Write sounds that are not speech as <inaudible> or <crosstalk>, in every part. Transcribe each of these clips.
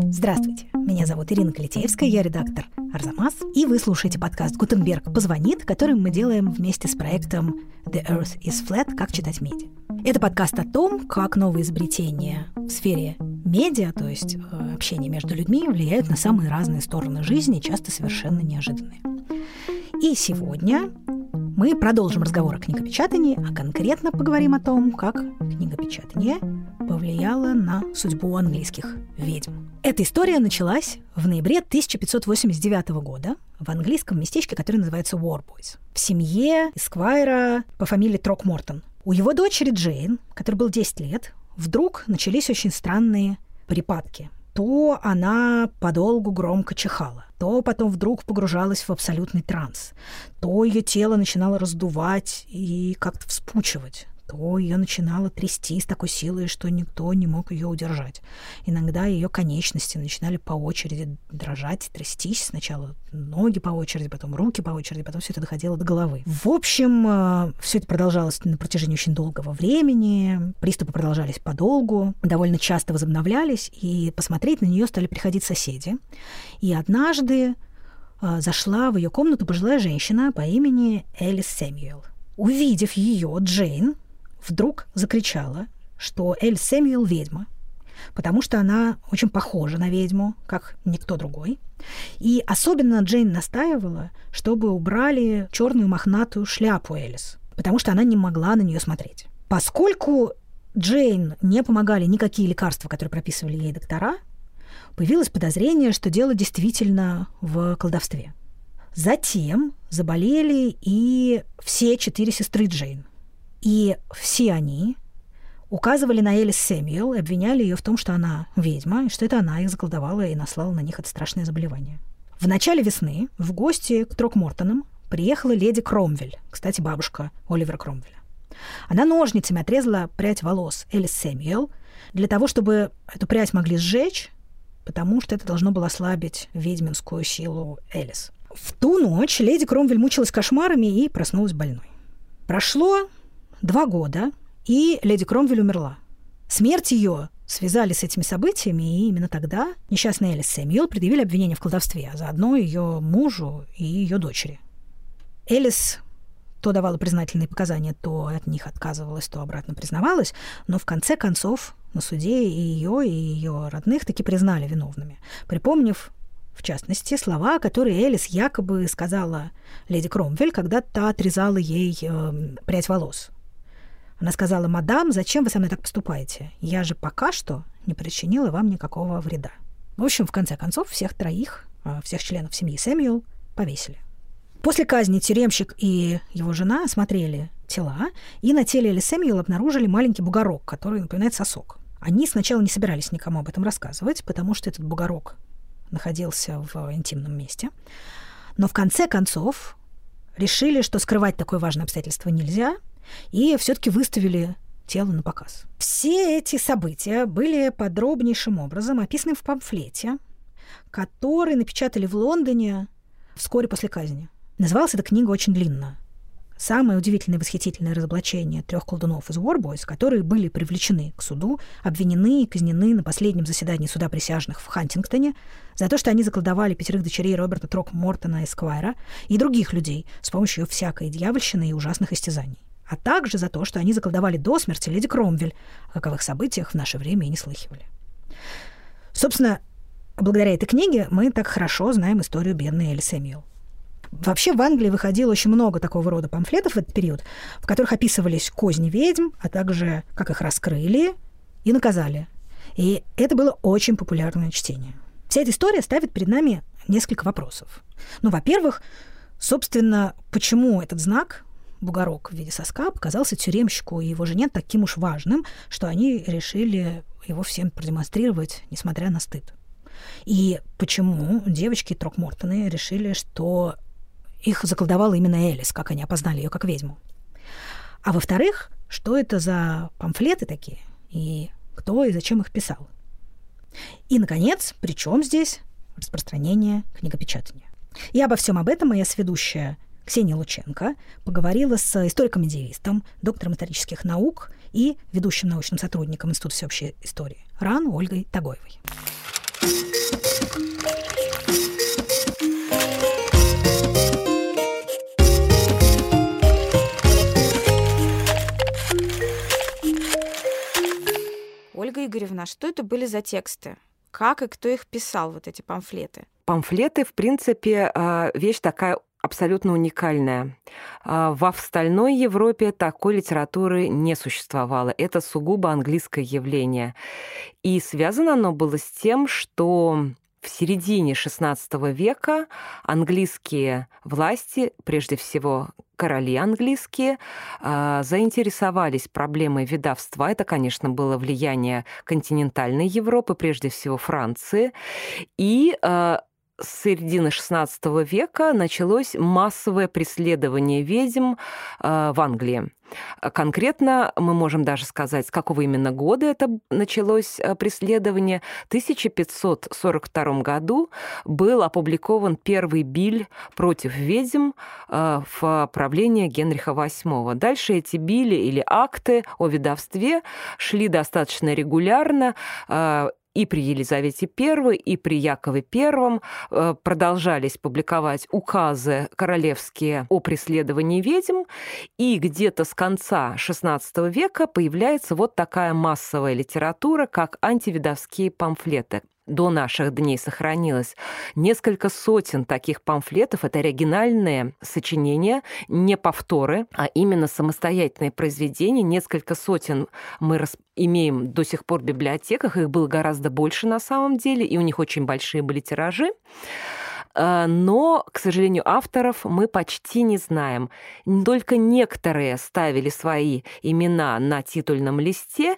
Здравствуйте, меня зовут Ирина Калитеевская, я редактор Арзамас, и вы слушаете подкаст «Гутенберг позвонит», который мы делаем вместе с проектом «The Earth is Flat. Как читать медиа». Это подкаст о том, как новые изобретения в сфере медиа, то есть э, общения между людьми, влияют на самые разные стороны жизни, часто совершенно неожиданные. И сегодня мы продолжим разговор о книгопечатании, а конкретно поговорим о том, как книгопечатание повлияло на судьбу английских ведьм. Эта история началась в ноябре 1589 года в английском местечке, которое называется Warboys, в семье Эсквайра по фамилии Трокмортон. У его дочери Джейн, которой был 10 лет, вдруг начались очень странные припадки. То она подолгу громко чихала, то потом вдруг погружалась в абсолютный транс, то ее тело начинало раздувать и как-то вспучивать то ее начинало трясти с такой силой, что никто не мог ее удержать. Иногда ее конечности начинали по очереди дрожать, трястись. Сначала ноги по очереди, потом руки по очереди, потом все это доходило до головы. В общем, э, все это продолжалось на протяжении очень долгого времени. Приступы продолжались подолгу, довольно часто возобновлялись, и посмотреть на нее стали приходить соседи. И однажды э, зашла в ее комнату пожилая женщина по имени Элис Сэмюэл. Увидев ее, Джейн вдруг закричала, что Эль Сэмюэл ведьма, потому что она очень похожа на ведьму, как никто другой. И особенно Джейн настаивала, чтобы убрали черную мохнатую шляпу Элис, потому что она не могла на нее смотреть. Поскольку Джейн не помогали никакие лекарства, которые прописывали ей доктора, появилось подозрение, что дело действительно в колдовстве. Затем заболели и все четыре сестры Джейн – и все они указывали на Элис Сэмюэл и обвиняли ее в том, что она ведьма, и что это она их заколдовала и наслала на них это страшное заболевание. В начале весны в гости к Трокмортонам приехала леди Кромвель, кстати, бабушка Оливера Кромвеля. Она ножницами отрезала прядь волос Элис Сэмюэл для того, чтобы эту прядь могли сжечь, потому что это должно было ослабить ведьминскую силу Элис. В ту ночь леди Кромвель мучилась кошмарами и проснулась больной. Прошло два года, и леди Кромвель умерла. Смерть ее связали с этими событиями, и именно тогда несчастная Элис Сэмюэл предъявили обвинение в колдовстве, а заодно ее мужу и ее дочери. Элис то давала признательные показания, то от них отказывалась, то обратно признавалась, но в конце концов на суде и ее, и ее родных таки признали виновными, припомнив, в частности, слова, которые Элис якобы сказала леди Кромвель, когда та отрезала ей э, прядь волос. Она сказала, мадам, зачем вы со мной так поступаете? Я же пока что не причинила вам никакого вреда. В общем, в конце концов, всех троих, а, всех членов семьи Сэмюэл повесили. После казни тюремщик и его жена осмотрели тела, и на теле Элли Сэмюэл обнаружили маленький бугорок, который напоминает сосок. Они сначала не собирались никому об этом рассказывать, потому что этот бугорок находился в интимном месте. Но в конце концов решили, что скрывать такое важное обстоятельство нельзя, и все-таки выставили тело на показ. Все эти события были подробнейшим образом описаны в памфлете, который напечатали в Лондоне вскоре после казни. Называлась эта книга очень длинно. Самое удивительное и восхитительное разоблачение трех колдунов из Warboys, которые были привлечены к суду, обвинены и казнены на последнем заседании суда присяжных в Хантингтоне за то, что они заколдовали пятерых дочерей Роберта Трок Мортона Эсквайра и других людей с помощью всякой дьявольщины и ужасных истязаний а также за то, что они заколдовали до смерти леди Кромвель, о каковых событиях в наше время и не слыхивали. Собственно, благодаря этой книге мы так хорошо знаем историю бедной Элли Сэмюэл. Вообще в Англии выходило очень много такого рода памфлетов в этот период, в которых описывались козни ведьм, а также как их раскрыли и наказали. И это было очень популярное чтение. Вся эта история ставит перед нами несколько вопросов. Ну, во-первых, собственно, почему этот знак бугорок в виде соска показался тюремщику и его жене таким уж важным, что они решили его всем продемонстрировать, несмотря на стыд. И почему девочки Трокмортоны решили, что их заколдовала именно Элис, как они опознали ее как ведьму. А во-вторых, что это за памфлеты такие, и кто и зачем их писал. И, наконец, при чем здесь распространение книгопечатания. И обо всем об этом моя сведущая Ксения Лученко поговорила с историком-медиевистом, доктором исторических наук и ведущим научным сотрудником Института всеобщей истории РАН Ольгой Тагоевой. Ольга Игоревна, что это были за тексты? Как и кто их писал, вот эти памфлеты? Памфлеты, в принципе, а, вещь такая абсолютно уникальная. А, в остальной Европе такой литературы не существовало. Это сугубо английское явление. И связано оно было с тем, что в середине XVI века английские власти, прежде всего короли английские, а, заинтересовались проблемой ведовства. Это, конечно, было влияние континентальной Европы, прежде всего Франции. И а, с середины XVI века началось массовое преследование ведьм а, в Англии. Конкретно мы можем даже сказать, с какого именно года это началось а, преследование. В 1542 году был опубликован первый биль против ведьм а, в правлении Генриха VIII. Дальше эти били или акты о ведовстве шли достаточно регулярно и при Елизавете I, и при Якове I э, продолжались публиковать указы королевские о преследовании ведьм, и где-то с конца XVI века появляется вот такая массовая литература, как антивидовские памфлеты до наших дней сохранилось несколько сотен таких памфлетов. Это оригинальные сочинения, не повторы, а именно самостоятельные произведения. Несколько сотен мы рас... имеем до сих пор в библиотеках. Их было гораздо больше на самом деле, и у них очень большие были тиражи а, но, к сожалению, авторов мы почти не знаем. Только некоторые ставили свои имена на титульном листе,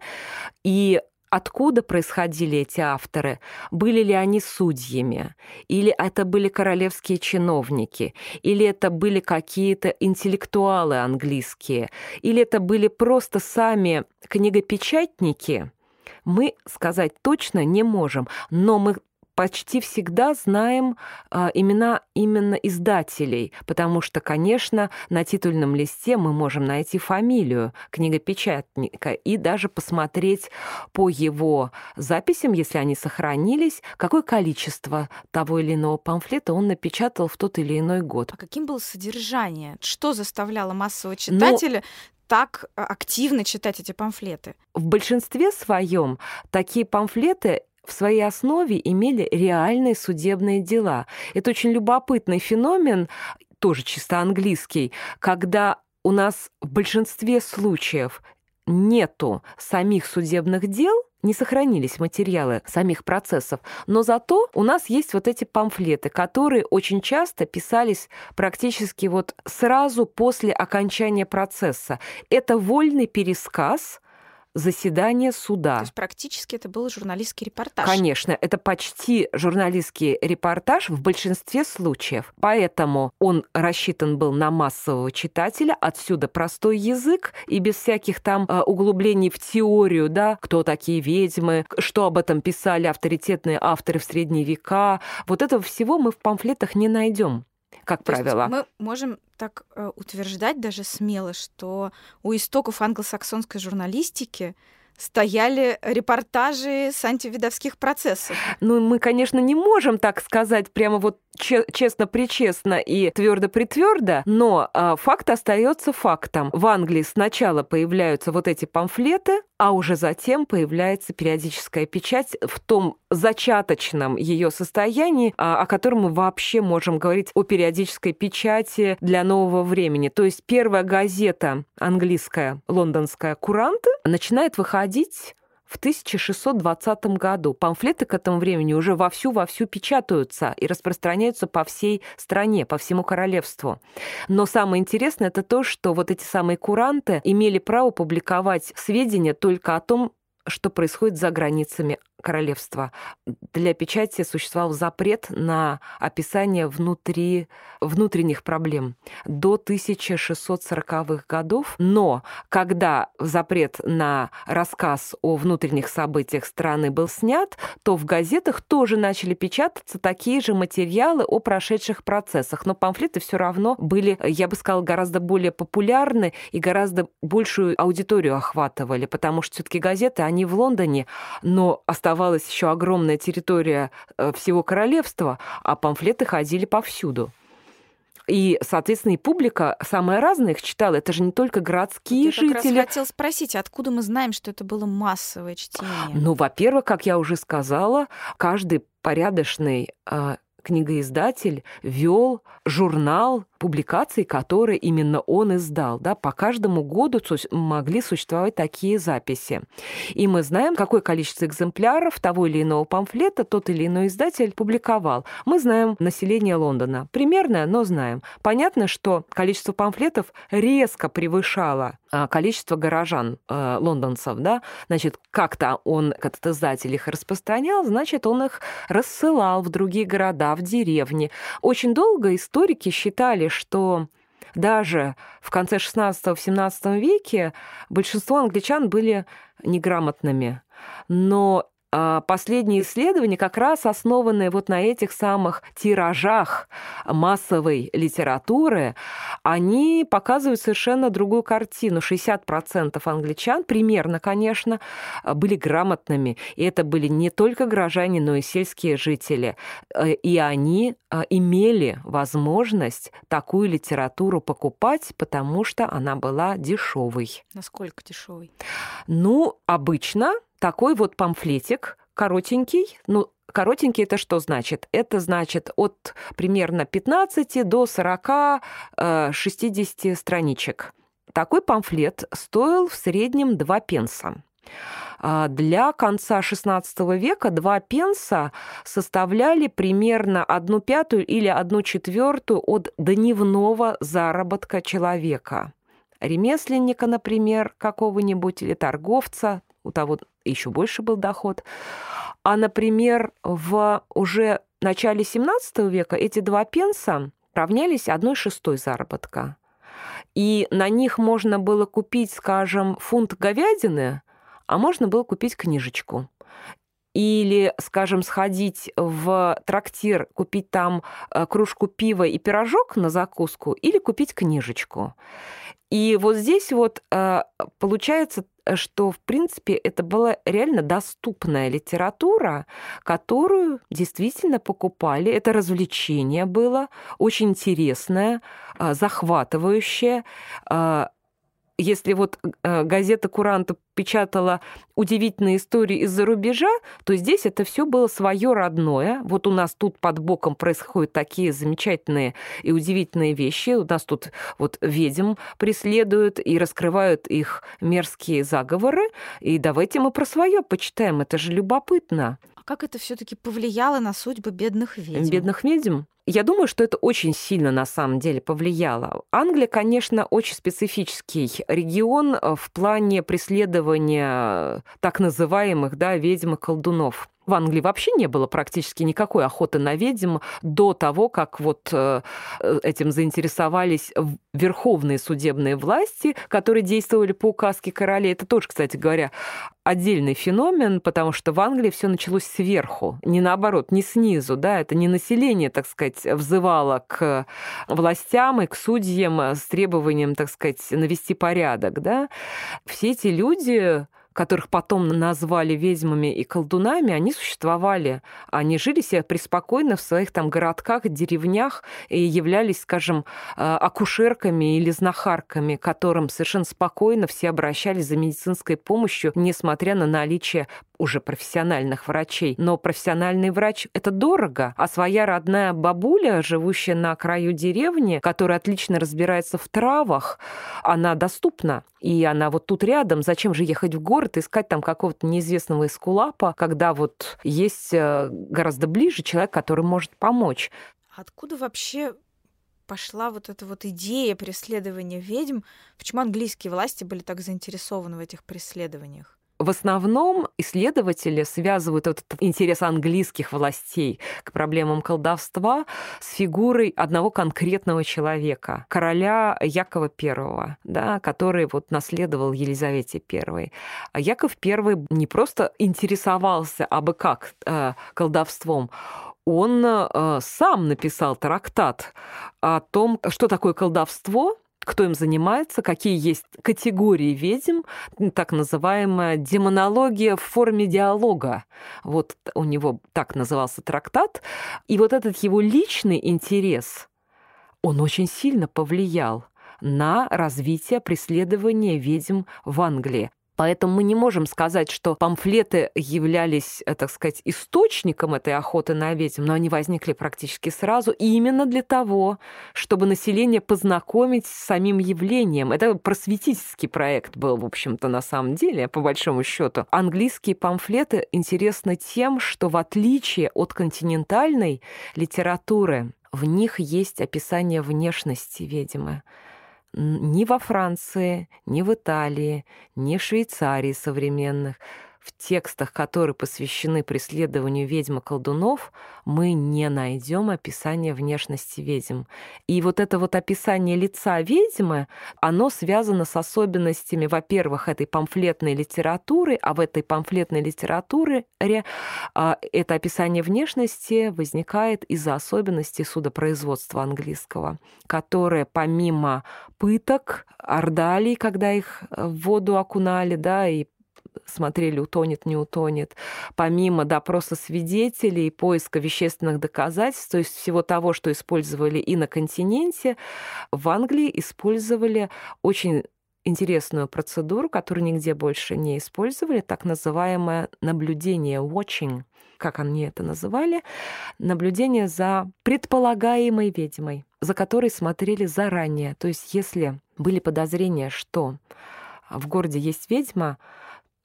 и откуда происходили эти авторы, были ли они судьями, или это были королевские чиновники, или это были какие-то интеллектуалы английские, или это были просто сами книгопечатники, мы сказать точно не можем, но мы почти всегда знаем э, имена именно издателей, потому что, конечно, на титульном листе мы можем найти фамилию книгопечатника и даже посмотреть по его записям, если они сохранились, какое количество того или иного памфлета он напечатал в тот или иной год. А каким было содержание? Что заставляло массового читателя Но так э, активно читать эти памфлеты? В большинстве своем такие памфлеты в своей основе имели реальные судебные дела. Это очень любопытный феномен, тоже чисто английский, когда у нас в большинстве случаев нету самих судебных дел, не сохранились материалы самих процессов, но зато у нас есть вот эти памфлеты, которые очень часто писались практически вот сразу после окончания процесса. Это вольный пересказ заседание суда. То есть практически это был журналистский репортаж. Конечно, это почти журналистский репортаж в большинстве случаев. Поэтому он рассчитан был на массового читателя, отсюда простой язык и без всяких там э, углублений в теорию, да, кто такие ведьмы, что об этом писали авторитетные авторы в средние века. Вот этого всего мы в памфлетах не найдем как То правило. мы можем так э, утверждать даже смело, что у истоков англосаксонской журналистики стояли репортажи с антивидовских процессов. Ну, мы, конечно, не можем так сказать прямо вот честно-причестно и твердо-притвердо, но а, факт остается фактом. В Англии сначала появляются вот эти памфлеты, а уже затем появляется периодическая печать в том зачаточном ее состоянии, а, о котором мы вообще можем говорить о периодической печати для нового времени. То есть первая газета английская, лондонская «Куранты» начинает выходить в 1620 году. Памфлеты к этому времени уже вовсю-вовсю печатаются и распространяются по всей стране, по всему королевству. Но самое интересное это то, что вот эти самые куранты имели право публиковать сведения только о том, что происходит за границами королевства для печати существовал запрет на описание внутри, внутренних проблем до 1640-х годов. Но когда запрет на рассказ о внутренних событиях страны был снят, то в газетах тоже начали печататься такие же материалы о прошедших процессах. Но памфлеты все равно были, я бы сказала, гораздо более популярны и гораздо большую аудиторию охватывали, потому что все-таки газеты, они в Лондоне, но оставалась еще огромная территория э, всего королевства, а памфлеты ходили повсюду. И, соответственно, и публика самая разная их читала. Это же не только городские я жители. Я хотел спросить, откуда мы знаем, что это было массовое чтение? Ну, во-первых, как я уже сказала, каждый порядочный э, книгоиздатель вел журнал публикаций, которые именно он издал. Да? По каждому году могли существовать такие записи. И мы знаем, какое количество экземпляров того или иного памфлета тот или иной издатель публиковал. Мы знаем население Лондона. Примерно, но знаем. Понятно, что количество памфлетов резко превышало количество горожан э, лондонцев. Да? Значит, как-то он, этот издатель, их распространял, значит, он их рассылал в другие города, в деревни. Очень долго историки считали, что даже в конце 16-17 веке большинство англичан были неграмотными. Но а, последние исследования как раз основаны вот на этих самых тиражах массовой литературы, они показывают совершенно другую картину. 60% англичан, примерно, конечно, были грамотными. И это были не только горожане, но и сельские жители. Э, и они а, имели возможность такую литературу покупать, потому что она была дешевой. Насколько дешевой? Ну, обычно такой вот памфлетик, коротенький, ну, Коротенький это что значит? Это значит от примерно 15 до 40-60 э, страничек. Такой памфлет стоил в среднем 2 пенса. А для конца XVI века 2 пенса составляли примерно одну пятую или одну четвертую от дневного заработка человека. Ремесленника, например, какого-нибудь, или торговца, у того еще больше был доход. А, например, в уже начале 17 века эти два пенса равнялись одной шестой заработка. И на них можно было купить, скажем, фунт говядины, а можно было купить книжечку или, скажем, сходить в трактир, купить там э, кружку пива и пирожок на закуску, или купить книжечку. И вот здесь вот э, получается что, в принципе, это была реально доступная литература, которую действительно покупали. Это развлечение было, очень интересное, а, захватывающее, если вот э, газета «Куранта» печатала удивительные истории из-за рубежа, то здесь это все было свое родное. Вот у нас тут под боком происходят такие замечательные и удивительные вещи. У нас тут вот ведьм преследуют и раскрывают их мерзкие заговоры. И давайте мы про свое почитаем. Это же любопытно. А как это все-таки повлияло на судьбы бедных ведьм? Бедных ведьм? Я думаю, что это очень сильно на самом деле повлияло. Англия, конечно, очень специфический регион э, в плане преследования так называемых да, ведьм и колдунов. В Англии вообще не было практически никакой охоты на ведьм до того, как вот э, этим заинтересовались верховные судебные власти, которые действовали по указке королей. Это тоже, кстати говоря, отдельный феномен, потому что в Англии все началось сверху, не наоборот, не снизу, да, это не население, так сказать, взывало к властям и к судьям с требованием, так сказать, навести порядок, да. Все эти люди которых потом назвали ведьмами и колдунами, они существовали. Они жили себе преспокойно в своих там городках, деревнях и являлись, скажем, э, акушерками или знахарками, которым совершенно спокойно все обращались за медицинской помощью, несмотря на наличие уже профессиональных врачей. Но профессиональный врач — это дорого, а своя родная бабуля, живущая на краю деревни, которая отлично разбирается в травах, она доступна. И она вот тут рядом. Зачем же ехать в город, искать там какого-то неизвестного эскулапа, когда вот есть э, гораздо ближе человек, который может помочь. Откуда вообще пошла вот эта вот идея преследования ведьм? Почему английские власти были так заинтересованы в этих преследованиях? В основном исследователи связывают этот интерес английских властей к проблемам колдовства с фигурой одного конкретного человека, короля Якова I, да, который вот наследовал Елизавете I. А Яков I не просто интересовался абы как э, колдовством, он э, сам написал трактат о том, что такое колдовство, кто им занимается, какие есть категории ведьм, так называемая демонология в форме диалога. Вот у него так назывался трактат. И вот этот его личный интерес, он очень сильно повлиял на развитие преследования ведьм в Англии. Поэтому мы не можем сказать, что памфлеты являлись, э, так сказать, источником этой охоты на ведьм, но они возникли практически сразу именно для того, чтобы население познакомить с самим явлением. Это просветительский проект был, в общем-то, на самом деле, по большому счету. Английские памфлеты интересны тем, что в отличие от континентальной литературы, в них есть описание внешности ведьмы ни во Франции, ни в Италии, ни в Швейцарии современных в текстах, которые посвящены преследованию ведьм и колдунов, мы не найдем описания внешности ведьм. И вот это вот описание лица ведьмы, оно связано с особенностями, во-первых, этой памфлетной литературы, а в этой памфлетной литературе а, это описание внешности возникает из-за особенностей судопроизводства английского, которое помимо пыток, ордалий, когда их в воду окунали, да, и смотрели, утонет, не утонет, помимо допроса свидетелей, поиска вещественных доказательств, то есть всего того, что использовали и на континенте, в Англии использовали очень интересную процедуру, которую нигде больше не использовали, так называемое наблюдение, watching, как они это называли, наблюдение за предполагаемой ведьмой, за которой смотрели заранее. То есть если были подозрения, что в городе есть ведьма,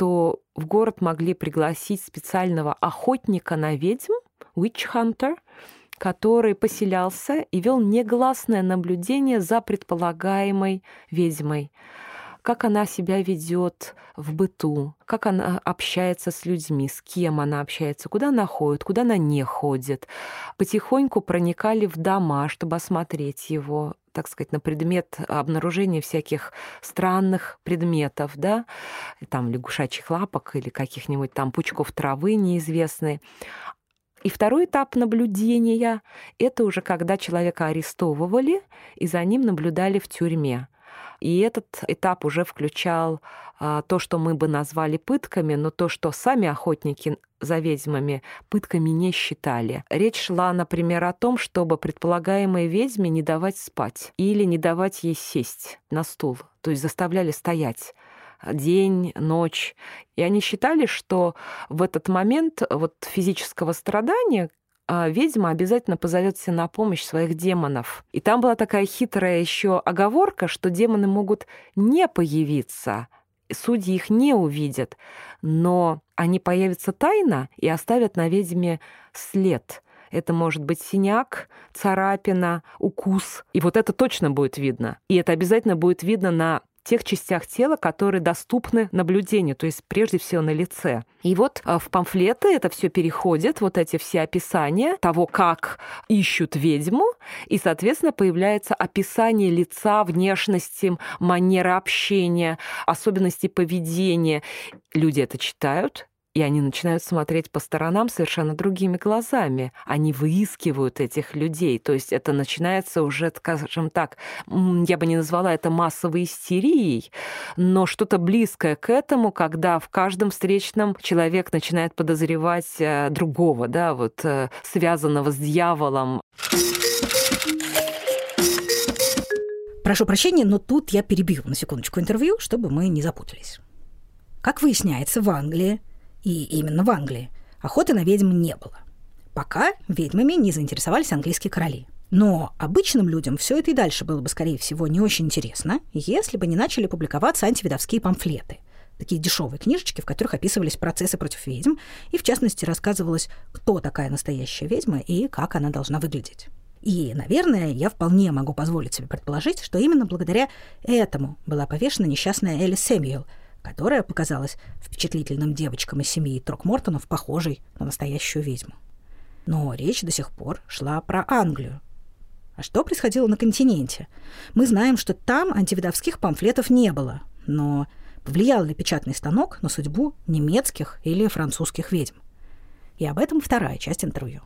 что в город могли пригласить специального охотника на ведьм, witch hunter, который поселялся и вел негласное наблюдение за предполагаемой ведьмой как она себя ведет в быту, как она общается с людьми, с кем она общается, куда она ходит, куда она не ходит. Потихоньку проникали в дома, чтобы осмотреть его, так сказать, на предмет обнаружения всяких странных предметов, да, там лягушачьих лапок или каких-нибудь там пучков травы неизвестные. И второй этап наблюдения — это уже когда человека арестовывали и за ним наблюдали в тюрьме. И этот этап уже включал а, то, что мы бы назвали пытками, но то, что сами охотники за ведьмами пытками не считали. Речь шла, например, о том, чтобы предполагаемой ведьме не давать спать или не давать ей сесть на стул, то есть заставляли стоять день, ночь. И они считали, что в этот момент вот физического страдания, ведьма обязательно позовет себе на помощь своих демонов. И там была такая хитрая еще оговорка, что демоны могут не появиться, судьи их не увидят, но они появятся тайно и оставят на ведьме след. Это может быть синяк, царапина, укус. И вот это точно будет видно. И это обязательно будет видно на тех частях тела, которые доступны наблюдению, то есть прежде всего на лице. И вот а, в памфлеты это все переходит, вот эти все описания того, как ищут ведьму, и, соответственно, появляется описание лица, внешности, манеры общения, особенностей поведения. Люди это читают, и они начинают смотреть по сторонам совершенно другими глазами. Они выискивают этих людей. То есть это начинается уже, скажем так, я бы не назвала это массовой истерией, но что-то близкое к этому, когда в каждом встречном человек начинает подозревать э, другого, да, вот э, связанного с дьяволом. Прошу прощения, но тут я перебью на секундочку интервью, чтобы мы не запутались. Как выясняется, в Англии и именно в Англии, охоты на ведьм не было. Пока ведьмами не заинтересовались английские короли. Но обычным людям все это и дальше было бы, скорее всего, не очень интересно, если бы не начали публиковаться антиведовские памфлеты. Такие дешевые книжечки, в которых описывались процессы против ведьм, и, в частности, рассказывалось, кто такая настоящая ведьма и как она должна выглядеть. И, наверное, я вполне могу позволить себе предположить, что именно благодаря этому была повешена несчастная Элли Сэмюэл, которая показалась впечатлительным девочкам из семьи Трокмортонов похожей на настоящую ведьму. Но речь до сих пор шла про Англию. А что происходило на континенте? Мы знаем, что там антивидовских памфлетов не было, но повлиял ли печатный станок на судьбу немецких или французских ведьм? И об этом вторая часть интервью.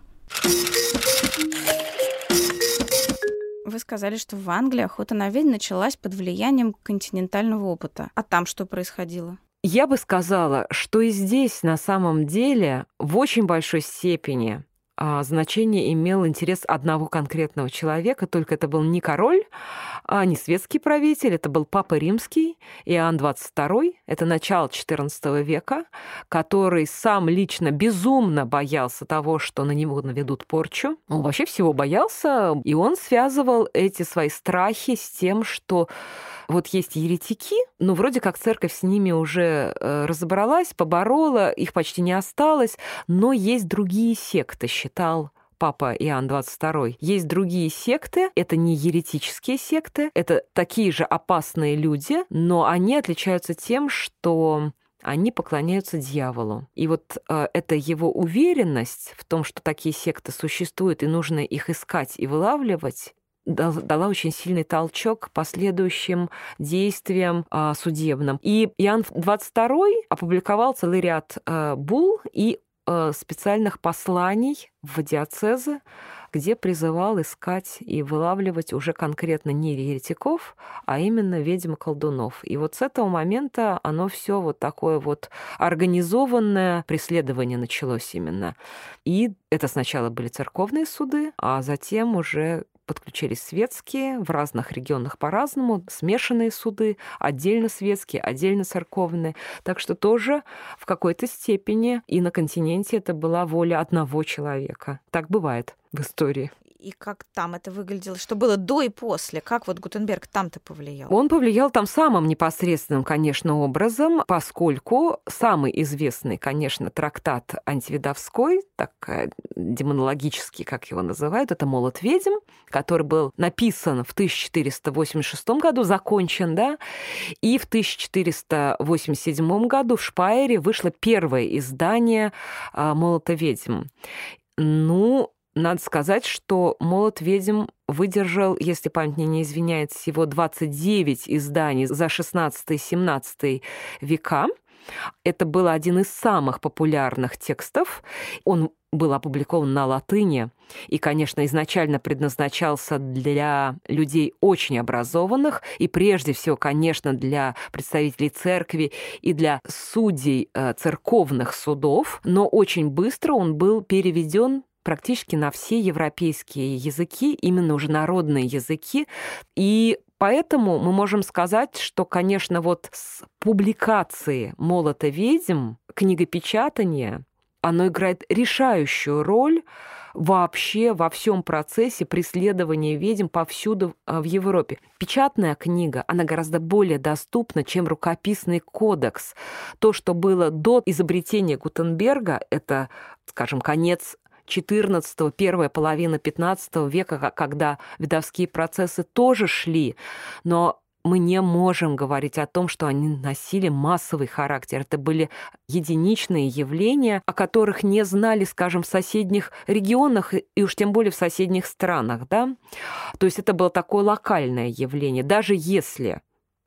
Вы сказали, что в Англии охота на ведьм началась под влиянием континентального опыта. А там что происходило? Я бы сказала, что и здесь на самом деле в очень большой степени а, значение имел интерес одного конкретного человека, только это был не король, а не светский правитель, это был Папа Римский, Иоанн XXII, это начало XIV века, который сам лично безумно боялся того, что на него наведут порчу. Он вообще всего боялся, и он связывал эти свои страхи с тем, что вот есть еретики, но вроде как церковь с ними уже э, разобралась, поборола, их почти не осталось, но есть другие секты, считал Папа Иоанн 22. Есть другие секты, это не еретические секты, это такие же опасные люди, но они отличаются тем, что они поклоняются дьяволу. И вот э, эта его уверенность в том, что такие секты существуют и нужно их искать и вылавливать, дала очень сильный толчок последующим действиям а, судебным. И Иоанн XXII опубликовал целый ряд а, бул и специальных посланий в диацезы, где призывал искать и вылавливать уже конкретно не еретиков, а именно ведьм колдунов. И вот с этого момента оно все вот такое вот организованное преследование началось именно. И это сначала были церковные суды, а затем уже подключились светские, в разных регионах по-разному, смешанные суды, отдельно светские, отдельно церковные. Так что тоже в какой-то степени и на континенте это была воля одного человека. Так бывает в истории и как там это выглядело, что было до и после, как вот Гутенберг там-то повлиял? Он повлиял там самым непосредственным, конечно, образом, поскольку самый известный, конечно, трактат антивидовской, так демонологический, как его называют, это «Молот ведьм», который был написан в 1486 году, закончен, да, и в 1487 году в Шпайере вышло первое издание а, «Молота ведьм». Ну, надо сказать, что «Молот ведьм» выдержал, если память мне не изменяет, всего 29 изданий за 16-17 века. Это был один из самых популярных текстов. Он был опубликован на латыни и, конечно, изначально предназначался для людей очень образованных и прежде всего, конечно, для представителей церкви и для судей э, церковных судов, но очень быстро он был переведен практически на все европейские языки, именно уже народные языки. И поэтому мы можем сказать, что, конечно, вот с публикации «Молота ведьм» книгопечатание, оно играет решающую роль вообще во всем процессе преследования ведьм повсюду а, в Европе. Печатная книга, она гораздо более доступна, чем рукописный кодекс. То, что было до изобретения Гутенберга, это, скажем, конец XIV, первая половина XV века, когда видовские процессы тоже шли, но мы не можем говорить о том, что они носили массовый характер. Это были единичные явления, о которых не знали, скажем, в соседних регионах и уж тем более в соседних странах. Да? То есть это было такое локальное явление. Даже если,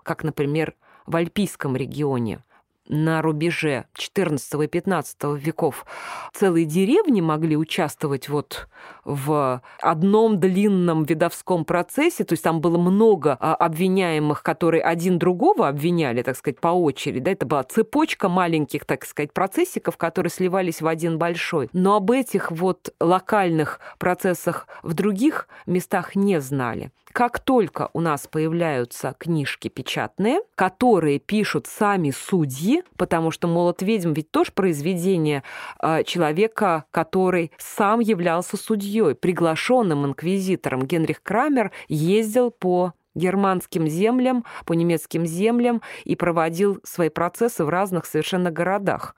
как, например, в Альпийском регионе на рубеже XIV и XV веков целые деревни могли участвовать вот в одном длинном видовском процессе, то есть там было много а, обвиняемых, которые один другого обвиняли, так сказать, по очереди, да, это была цепочка маленьких, так сказать, процессиков, которые сливались в один большой. Но об этих вот локальных процессах в других местах не знали. Как только у нас появляются книжки печатные, которые пишут сами судьи, потому что «Молот ведьм» ведь тоже произведение э, человека, который сам являлся судьей, приглашенным инквизитором. Генрих Крамер ездил по германским землям, по немецким землям и проводил свои процессы в разных совершенно городах.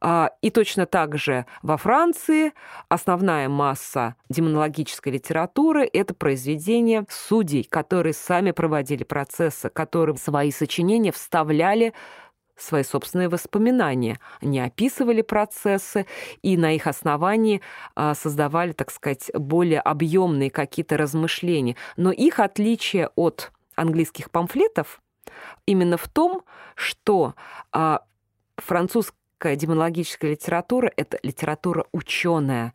А, и точно так же во Франции основная масса демонологической литературы – это произведения судей, которые сами проводили процессы, которые свои сочинения вставляли свои собственные воспоминания. Они описывали процессы и на их основании а, создавали, так сказать, более объемные какие-то размышления. Но их отличие от английских памфлетов именно в том, что а, французская демонологическая литература — это литература ученая.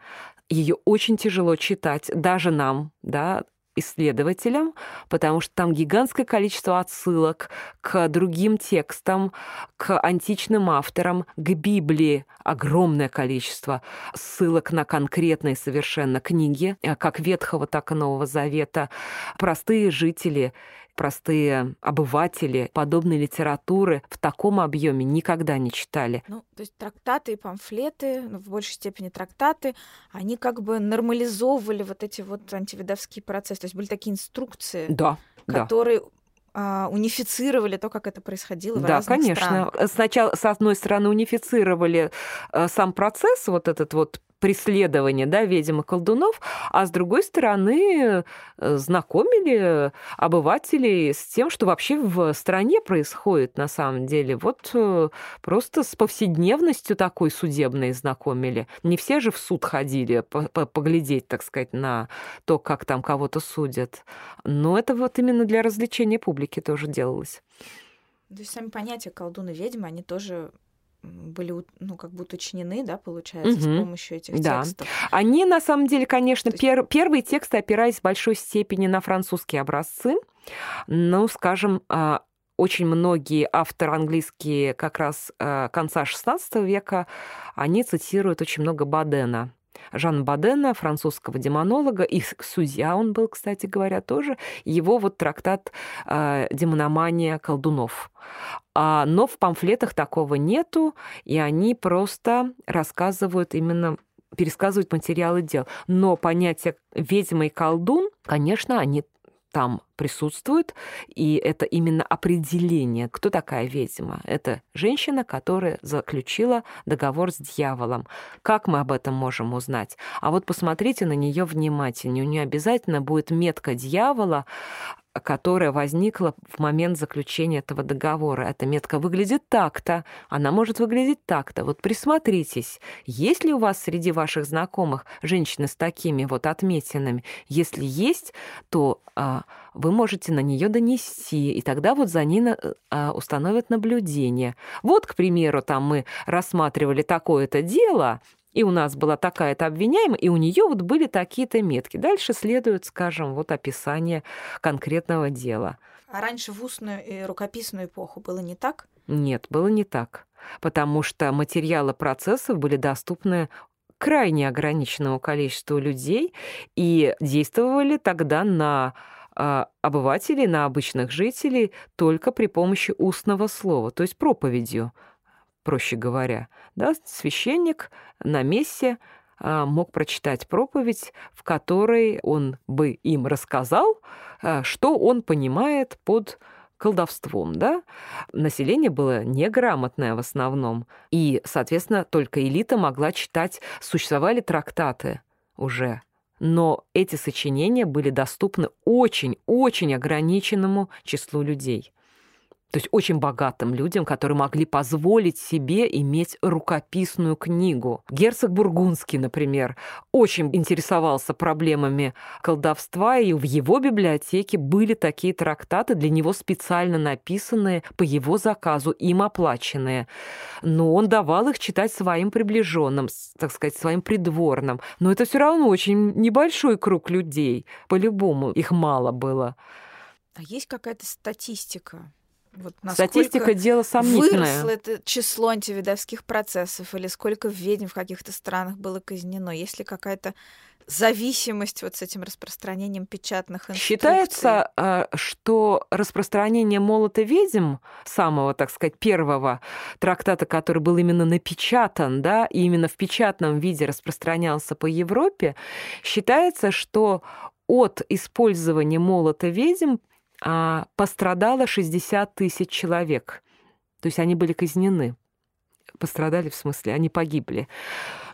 Ее очень тяжело читать, даже нам, да, исследователям, потому что там гигантское количество отсылок к другим текстам, к античным авторам, к Библии огромное количество ссылок на конкретные совершенно книги, э, как Ветхого, так и Нового Завета. Простые жители простые обыватели подобной литературы в таком объеме никогда не читали. Ну, то есть трактаты и памфлеты, ну, в большей степени трактаты, они как бы нормализовывали вот эти вот антивидовские процессы. То есть были такие инструкции, да, которые да унифицировали то, как это происходило в да, разных конечно. странах. Сначала, с одной стороны, унифицировали э, сам процесс, вот этот вот преследования да, ведьм и колдунов, а с другой стороны э, знакомили обывателей с тем, что вообще в стране происходит на самом деле. Вот э, просто с повседневностью такой судебной знакомили. Не все же в суд ходили поглядеть, так сказать, на то, как там кого-то судят. Но это вот именно для развлечения публики тоже делалось. То есть сами понятия колдун и ведьма, они тоже были, ну, как бы уточнены, да, получается, угу. с помощью этих да. текстов. Они, на самом деле, конечно, есть... пер... первые тексты опирались в большой степени на французские образцы. Ну, скажем, а, очень многие авторы английские как раз а, конца XVI века, они цитируют очень много Бадена. Жан Бадена, французского демонолога, и судья он был, кстати говоря, тоже, его вот трактат э, «Демономания колдунов». А, но в памфлетах такого нету, и они просто рассказывают именно пересказывают материалы дел. Но понятие ведьма и колдун, конечно, они там присутствует, и это именно определение, кто такая ведьма. Это женщина, которая заключила договор с дьяволом. Как мы об этом можем узнать? А вот посмотрите на нее внимательнее. У нее обязательно будет метка дьявола, которая возникла в момент заключения этого договора. Эта метка выглядит так-то, она может выглядеть так-то. Вот присмотритесь, есть ли у вас среди ваших знакомых женщины с такими вот отметинами? Если есть, то а, вы можете на нее донести, и тогда вот за ней а, установят наблюдение. Вот, к примеру, там мы рассматривали такое-то дело, и у нас была такая-то обвиняемая, и у нее вот были такие-то метки. Дальше следует, скажем, вот описание конкретного дела. А раньше в устную и рукописную эпоху было не так? Нет, было не так, потому что материалы процессов были доступны крайне ограниченному количеству людей и действовали тогда на а, обывателей, на обычных жителей только при помощи устного слова, то есть проповедью проще говоря. Да, священник на мессе а, мог прочитать проповедь, в которой он бы им рассказал, а, что он понимает под колдовством, да? Население было неграмотное в основном, и, соответственно, только элита могла читать, существовали трактаты уже, но эти сочинения были доступны очень-очень ограниченному числу людей. То есть очень богатым людям, которые могли позволить себе иметь рукописную книгу. Герцог Бургундский, например, очень интересовался проблемами колдовства, и в его библиотеке были такие трактаты, для него специально написанные, по его заказу, им оплаченные. Но он давал их читать своим приближенным, так сказать, своим придворным. Но это все равно очень небольшой круг людей. По-любому их мало было. А есть какая-то статистика? Вот Статистика дело сомнительное. Выросло это число антивидовских процессов или сколько ведьм в каких-то странах было казнено? Есть ли какая-то зависимость вот с этим распространением печатных инструкций? Считается, что распространение молота ведьм, самого, так сказать, первого трактата, который был именно напечатан, да, и именно в печатном виде распространялся по Европе, считается, что от использования молота ведьм а, пострадало 60 тысяч человек. То есть они были казнены. Пострадали в смысле, они погибли.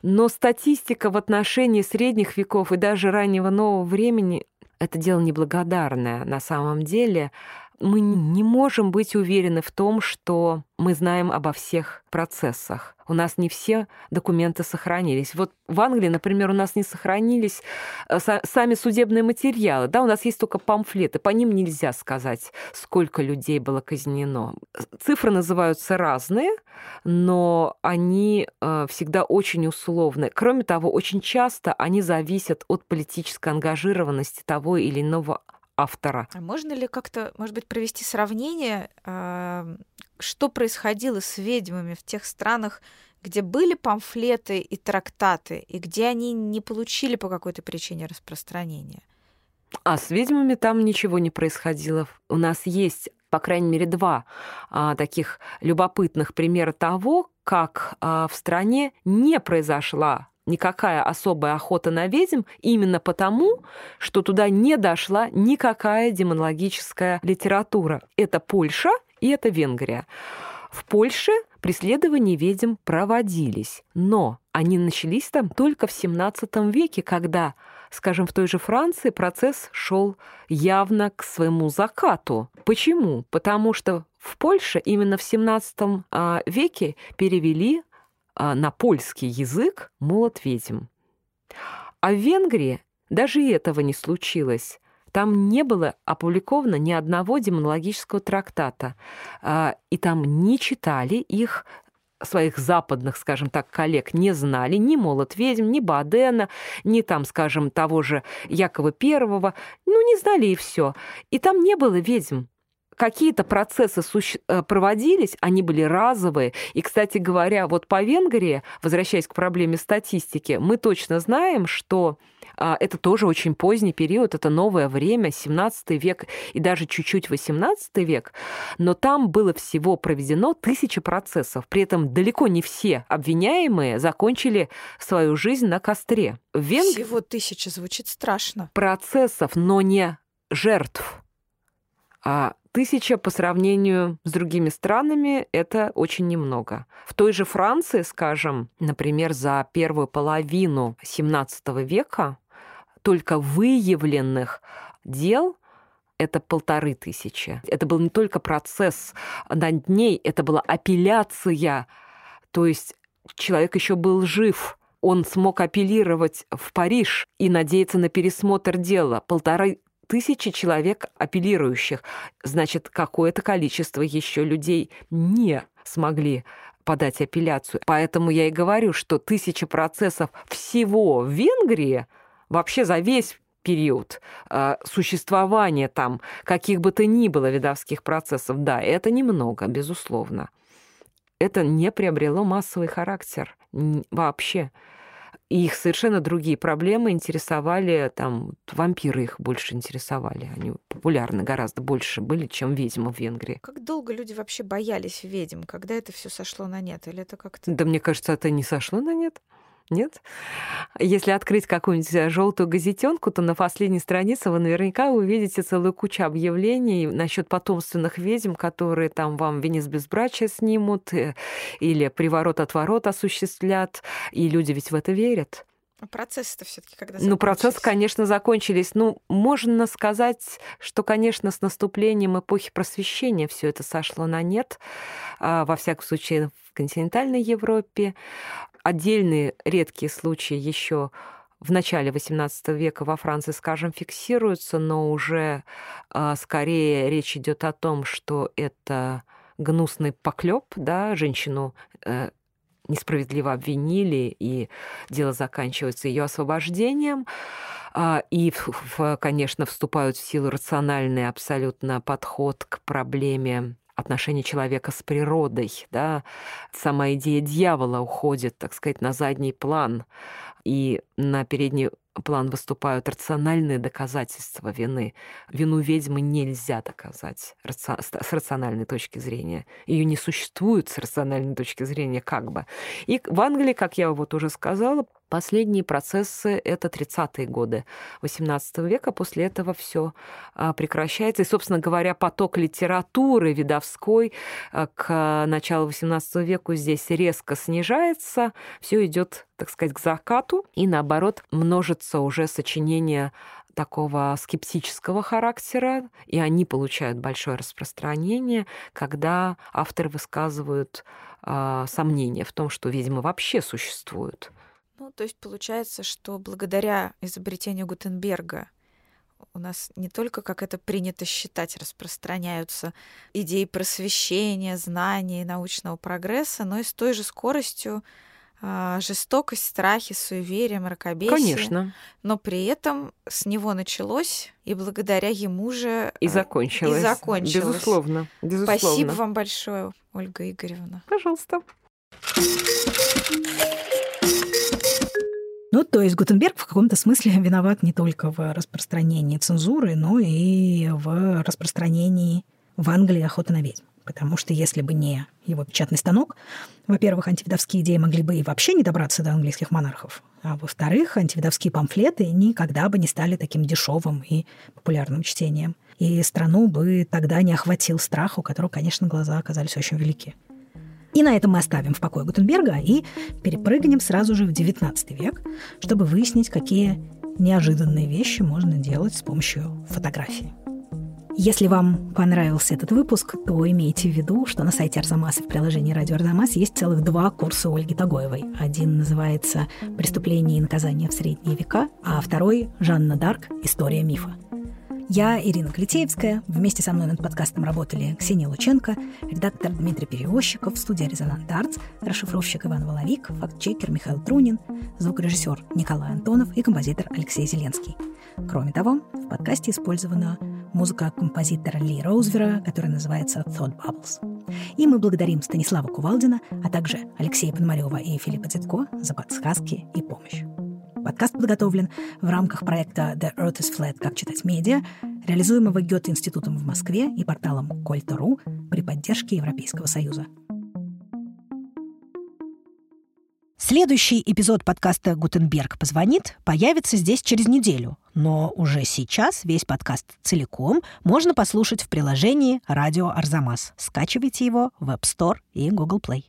Но статистика в отношении средних веков и даже раннего нового времени это дело неблагодарное на самом деле. Мы не можем быть уверены в том, что мы знаем обо всех процессах. У нас не все документы сохранились. Вот в Англии, например, у нас не сохранились э, сами судебные материалы. Да, у нас есть только памфлеты. По ним нельзя сказать, сколько людей было казнено. Цифры называются разные, но они э, всегда очень условны. Кроме того, очень часто они зависят от политической ангажированности того или иного автора. А можно ли как-то, может быть, провести сравнение, что происходило с ведьмами в тех странах, где были памфлеты и трактаты, и где они не получили по какой-то причине распространения? А с ведьмами там ничего не происходило. У нас есть, по крайней мере, два а, таких любопытных примера того, как а, в стране не произошла никакая особая охота на ведьм именно потому, что туда не дошла никакая демонологическая литература. Это Польша и это Венгрия. В Польше преследования ведьм проводились, но они начались там только в XVII веке, когда, скажем, в той же Франции процесс шел явно к своему закату. Почему? Потому что в Польше именно в XVII а, веке перевели на польский язык молот ведьм. А в Венгрии даже этого не случилось. Там не было опубликовано ни одного демонологического трактата, а, и там не читали их своих западных, скажем так, коллег не знали ни «Молот ведьм», ни Бадена, ни там, скажем, того же Якова Первого. Ну, не знали и все. И там не было ведьм какие-то процессы суще... Э, проводились, они были разовые. И, кстати говоря, вот по Венгрии, возвращаясь к проблеме статистики, мы точно знаем, что а, это тоже очень поздний период, это новое время, 17 век и даже чуть-чуть 18 век, но там было всего проведено тысячи процессов, при этом далеко не все обвиняемые закончили свою жизнь на костре. Венг... Всего тысяча звучит страшно. Процессов, но не жертв. А тысяча по сравнению с другими странами – это очень немного. В той же Франции, скажем, например, за первую половину XVII века только выявленных дел это полторы тысячи. Это был не только процесс над ней, это была апелляция. То есть человек еще был жив, он смог апеллировать в Париж и надеяться на пересмотр дела. Полторы тысячи человек апеллирующих. Значит, какое-то количество еще людей не смогли подать апелляцию. Поэтому я и говорю, что тысяча процессов всего в Венгрии вообще за весь период э, существования там каких бы то ни было видовских процессов, да, это немного, безусловно. Это не приобрело массовый характер вообще. И их совершенно другие проблемы интересовали, там, вампиры их больше интересовали. Они популярны гораздо больше были, чем ведьмы в Венгрии. Как долго люди вообще боялись ведьм? Когда это все сошло на нет? Или это как-то... Да мне кажется, это не сошло на нет. Нет? Если открыть какую-нибудь э, желтую газетенку, то на последней странице вы наверняка увидите целую кучу объявлений насчет потомственных ведьм, которые там вам венец безбрачия снимут э, или приворот-отворот осуществлят, и люди ведь в это верят. А процессы-то все-таки когда закончились? Ну, процессы, конечно, закончились. Ну, можно сказать, что, конечно, с наступлением эпохи просвещения все это сошло на нет. А, во всяком случае, в континентальной Европе отдельные редкие случаи еще в начале XVIII века во Франции, скажем, фиксируются, но уже э, скорее речь идет о том, что это гнусный поклеп, да, женщину э, несправедливо обвинили, и дело заканчивается ее освобождением. А, и, конечно, вступают в силу рациональный абсолютно подход к проблеме отношение человека с природой, да, сама идея дьявола уходит, так сказать, на задний план, и на передний план выступают рациональные доказательства вины. Вину ведьмы нельзя доказать с рациональной точки зрения. Ее не существует с рациональной точки зрения как бы. И в Англии, как я вот уже сказала, Последние процессы — это 30-е годы XVIII века. После этого все а, прекращается. И, собственно говоря, поток литературы видовской а, к началу XVIII века здесь резко снижается. Все идет, так сказать, к закату. И, наоборот, множится уже сочинение такого скептического характера, и они получают большое распространение, когда авторы высказывают э, сомнения в том, что ведьмы вообще существуют. Ну, то есть получается, что благодаря изобретению Гутенберга у нас не только, как это принято считать, распространяются идеи просвещения, знаний, научного прогресса, но и с той же скоростью а, жестокость, страхи, суеверие, мракобесие. Конечно. Но при этом с него началось, и благодаря ему же... И закончилось. И закончилось. Безусловно. Безусловно. Спасибо вам большое, Ольга Игоревна. Пожалуйста. Ну, то есть Гутенберг в каком-то смысле <laughs> виноват не только в распространении цензуры, но и в распространении в Англии охоты на ведьм. Потому что если бы не его печатный станок, во-первых, антивидовские идеи могли бы и вообще не добраться до английских монархов, а во-вторых, антивидовские памфлеты никогда бы не стали таким дешевым и популярным чтением. И страну бы тогда не охватил страх, у которого, конечно, глаза оказались очень велики. И на этом мы оставим в покое Гутенберга и перепрыгнем сразу же в XIX век, чтобы выяснить, какие неожиданные вещи можно делать с помощью фотографии. Если вам понравился этот выпуск, то имейте в виду, что на сайте Арзамаса в приложении «Радио Арзамас» есть целых два курса Ольги Тагоевой. Один называется «Преступление и наказание в средние века», а второй «Жанна Дарк. История мифа». Я Ирина Клитеевская. Вместе со мной над подкастом работали Ксения Лученко, редактор Дмитрий Перевозчиков, студия «Резонант Артс», расшифровщик Иван Воловик, фактчекер Михаил Трунин, звукорежиссер Николай Антонов и композитор Алексей Зеленский. Кроме того, в подкасте использована музыка композитора Ли Роузвера, которая называется «Thought Bubbles». И мы благодарим Станислава Кувалдина, а также Алексея Пономарева и Филиппа Цитко за подсказки и помощь. Подкаст подготовлен в рамках проекта «The Earth is Flat. Как читать медиа», реализуемого Гёте-институтом в Москве и порталом Кольта.ру при поддержке Европейского Союза. Следующий эпизод подкаста «Гутенберг позвонит» появится здесь через неделю, но уже сейчас весь подкаст целиком можно послушать в приложении «Радио Арзамас». Скачивайте его в App Store и Google Play.